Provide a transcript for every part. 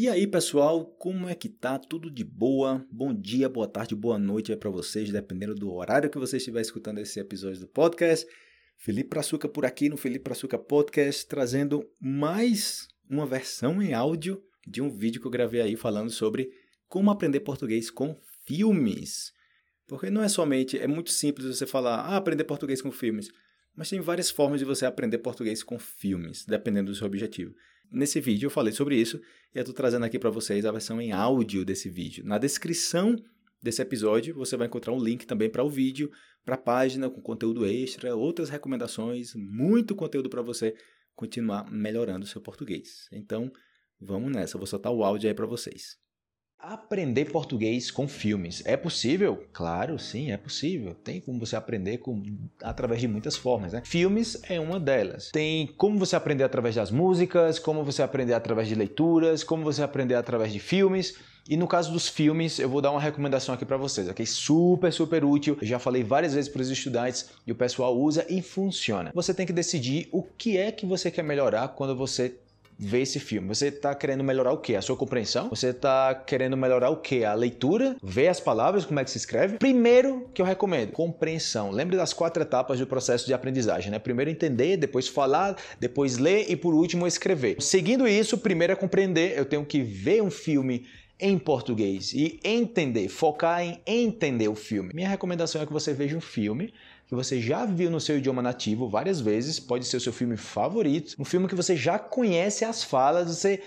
E aí, pessoal, como é que tá? Tudo de boa? Bom dia, boa tarde, boa noite aí para vocês, dependendo do horário que você estiver escutando esse episódio do podcast. Felipe Praçuca por aqui no Felipe Praçuca Podcast, trazendo mais uma versão em áudio de um vídeo que eu gravei aí falando sobre como aprender português com filmes. Porque não é somente, é muito simples você falar, ah, aprender português com filmes. Mas tem várias formas de você aprender português com filmes, dependendo do seu objetivo. Nesse vídeo eu falei sobre isso e eu estou trazendo aqui para vocês a versão em áudio desse vídeo. Na descrição desse episódio você vai encontrar um link também para o vídeo, para a página com conteúdo extra, outras recomendações, muito conteúdo para você continuar melhorando o seu português. Então, vamos nessa, eu vou soltar o áudio aí para vocês. Aprender português com filmes. É possível? Claro, sim, é possível. Tem como você aprender com, através de muitas formas. Né? Filmes é uma delas. Tem como você aprender através das músicas, como você aprender através de leituras, como você aprender através de filmes. E no caso dos filmes, eu vou dar uma recomendação aqui para vocês, ok? Super, super útil. Eu já falei várias vezes para os estudantes e o pessoal usa e funciona. Você tem que decidir o que é que você quer melhorar quando você ver esse filme? Você está querendo melhorar o quê? A sua compreensão? Você está querendo melhorar o quê? A leitura? Ver as palavras, como é que se escreve? Primeiro que eu recomendo, compreensão. Lembre das quatro etapas do processo de aprendizagem, né? Primeiro entender, depois falar, depois ler e por último escrever. Seguindo isso, primeiro é compreender, eu tenho que ver um filme em português e entender, focar em entender o filme. Minha recomendação é que você veja um filme que você já viu no seu idioma nativo várias vezes, pode ser o seu filme favorito, um filme que você já conhece as falas, você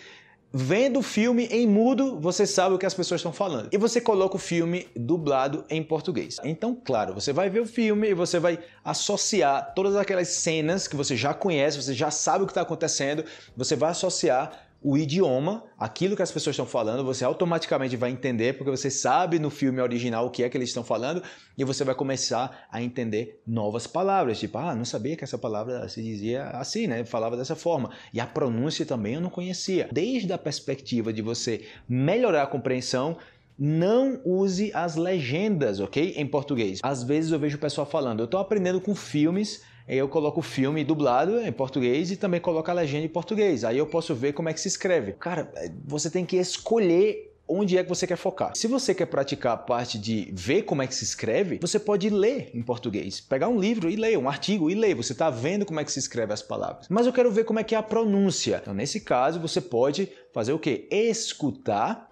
vendo o filme em mudo, você sabe o que as pessoas estão falando. E você coloca o filme dublado em português. Então, claro, você vai ver o filme e você vai associar todas aquelas cenas que você já conhece, você já sabe o que está acontecendo, você vai associar o idioma, aquilo que as pessoas estão falando, você automaticamente vai entender, porque você sabe no filme original o que é que eles estão falando, e você vai começar a entender novas palavras. Tipo, ah, não sabia que essa palavra se dizia assim, né? Falava dessa forma. E a pronúncia também eu não conhecia. Desde a perspectiva de você melhorar a compreensão, não use as legendas, ok? Em português. Às vezes eu vejo o pessoal falando, eu estou aprendendo com filmes eu coloco o filme dublado em português e também coloco a legenda em português. Aí eu posso ver como é que se escreve. Cara, é, você tem que escolher onde é que você quer focar. Se você quer praticar a parte de ver como é que se escreve, você pode ler em português. Pegar um livro e ler, um artigo e ler. Você está vendo como é que se escreve as palavras. Mas eu quero ver como é que é a pronúncia. Então, nesse caso, você pode fazer o quê? Escutar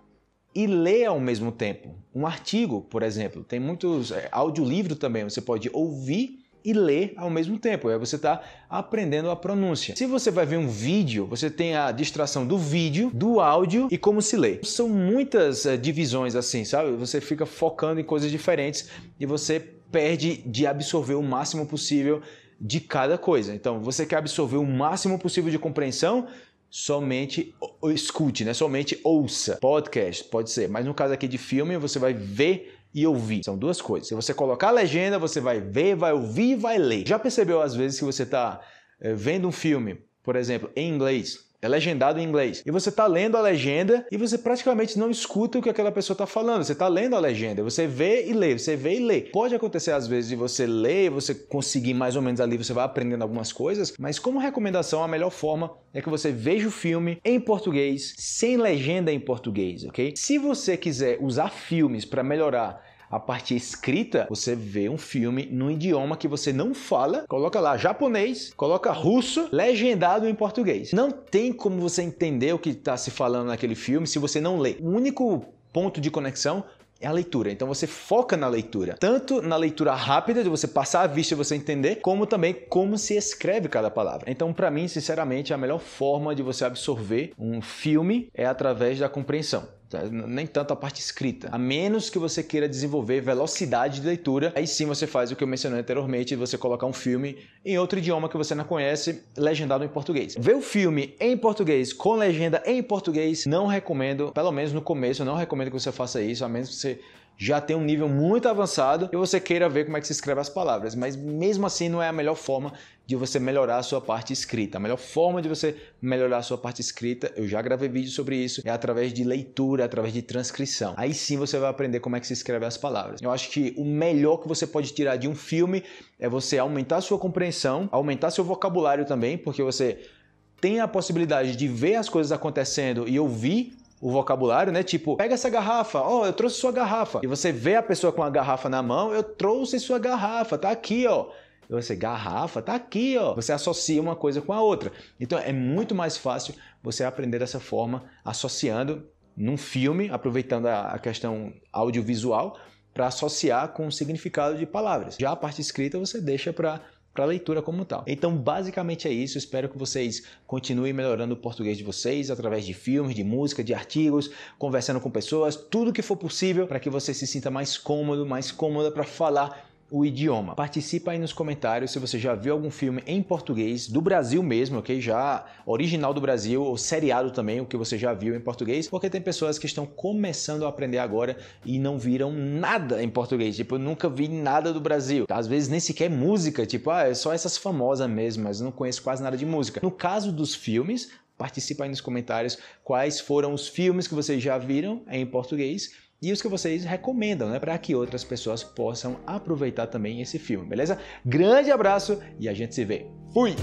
e ler ao mesmo tempo. Um artigo, por exemplo. Tem muitos é, audiolivro também. Você pode ouvir e ler ao mesmo tempo. Aí você está aprendendo a pronúncia. Se você vai ver um vídeo, você tem a distração do vídeo, do áudio e como se lê. São muitas uh, divisões assim, sabe? Você fica focando em coisas diferentes e você perde de absorver o máximo possível de cada coisa. Então, você quer absorver o máximo possível de compreensão, somente escute, né? Somente ouça. Podcast pode ser, mas no caso aqui de filme, você vai ver e ouvir. São duas coisas. Se você colocar a legenda, você vai ver, vai ouvir e vai ler. Já percebeu às vezes que você está é, vendo um filme, por exemplo, em inglês, é legendado em inglês. E você está lendo a legenda e você praticamente não escuta o que aquela pessoa está falando. Você está lendo a legenda, você vê e lê, você vê e lê. Pode acontecer às vezes de você ler, você conseguir mais ou menos ali, você vai aprendendo algumas coisas, mas como recomendação, a melhor forma é que você veja o filme em português, sem legenda em português, ok? Se você quiser usar filmes para melhorar a parte escrita, você vê um filme num idioma que você não fala, coloca lá japonês, coloca russo, legendado em português. Não tem como você entender o que está se falando naquele filme se você não lê. O único ponto de conexão é a leitura. Então você foca na leitura, tanto na leitura rápida de você passar a vista e você entender, como também como se escreve cada palavra. Então, para mim, sinceramente, a melhor forma de você absorver um filme é através da compreensão. Tá? nem tanto a parte escrita. A menos que você queira desenvolver velocidade de leitura, aí sim você faz o que eu mencionei anteriormente, você colocar um filme em outro idioma que você não conhece, legendado em português. Ver o filme em português com legenda em português, não recomendo, pelo menos no começo, não recomendo que você faça isso, a menos que você já tem um nível muito avançado e você queira ver como é que se escreve as palavras, mas mesmo assim não é a melhor forma de você melhorar a sua parte escrita. A melhor forma de você melhorar a sua parte escrita, eu já gravei vídeo sobre isso, é através de leitura, através de transcrição. Aí sim você vai aprender como é que se escreve as palavras. Eu acho que o melhor que você pode tirar de um filme é você aumentar a sua compreensão, aumentar seu vocabulário também, porque você tem a possibilidade de ver as coisas acontecendo e ouvir o vocabulário, né? Tipo, pega essa garrafa, ó, oh, eu trouxe sua garrafa. E você vê a pessoa com a garrafa na mão, eu trouxe sua garrafa, tá aqui, ó. E você, garrafa, tá aqui, ó. Você associa uma coisa com a outra. Então é muito mais fácil você aprender dessa forma, associando num filme, aproveitando a questão audiovisual, para associar com o significado de palavras. Já a parte escrita você deixa para para a leitura como tal. Então, basicamente é isso. Espero que vocês continuem melhorando o português de vocês através de filmes, de música, de artigos, conversando com pessoas, tudo que for possível para que você se sinta mais cômodo, mais cômoda para falar o idioma. Participa aí nos comentários se você já viu algum filme em português, do Brasil mesmo, ok? Já original do Brasil, ou seriado também, o que você já viu em português, porque tem pessoas que estão começando a aprender agora e não viram nada em português. Tipo, eu nunca vi nada do Brasil. Às vezes nem sequer música, tipo, ah, é só essas famosas mesmo, mas não conheço quase nada de música. No caso dos filmes, participa aí nos comentários quais foram os filmes que vocês já viram em português e os que vocês recomendam, né, para que outras pessoas possam aproveitar também esse filme, beleza? Grande abraço e a gente se vê. Fui!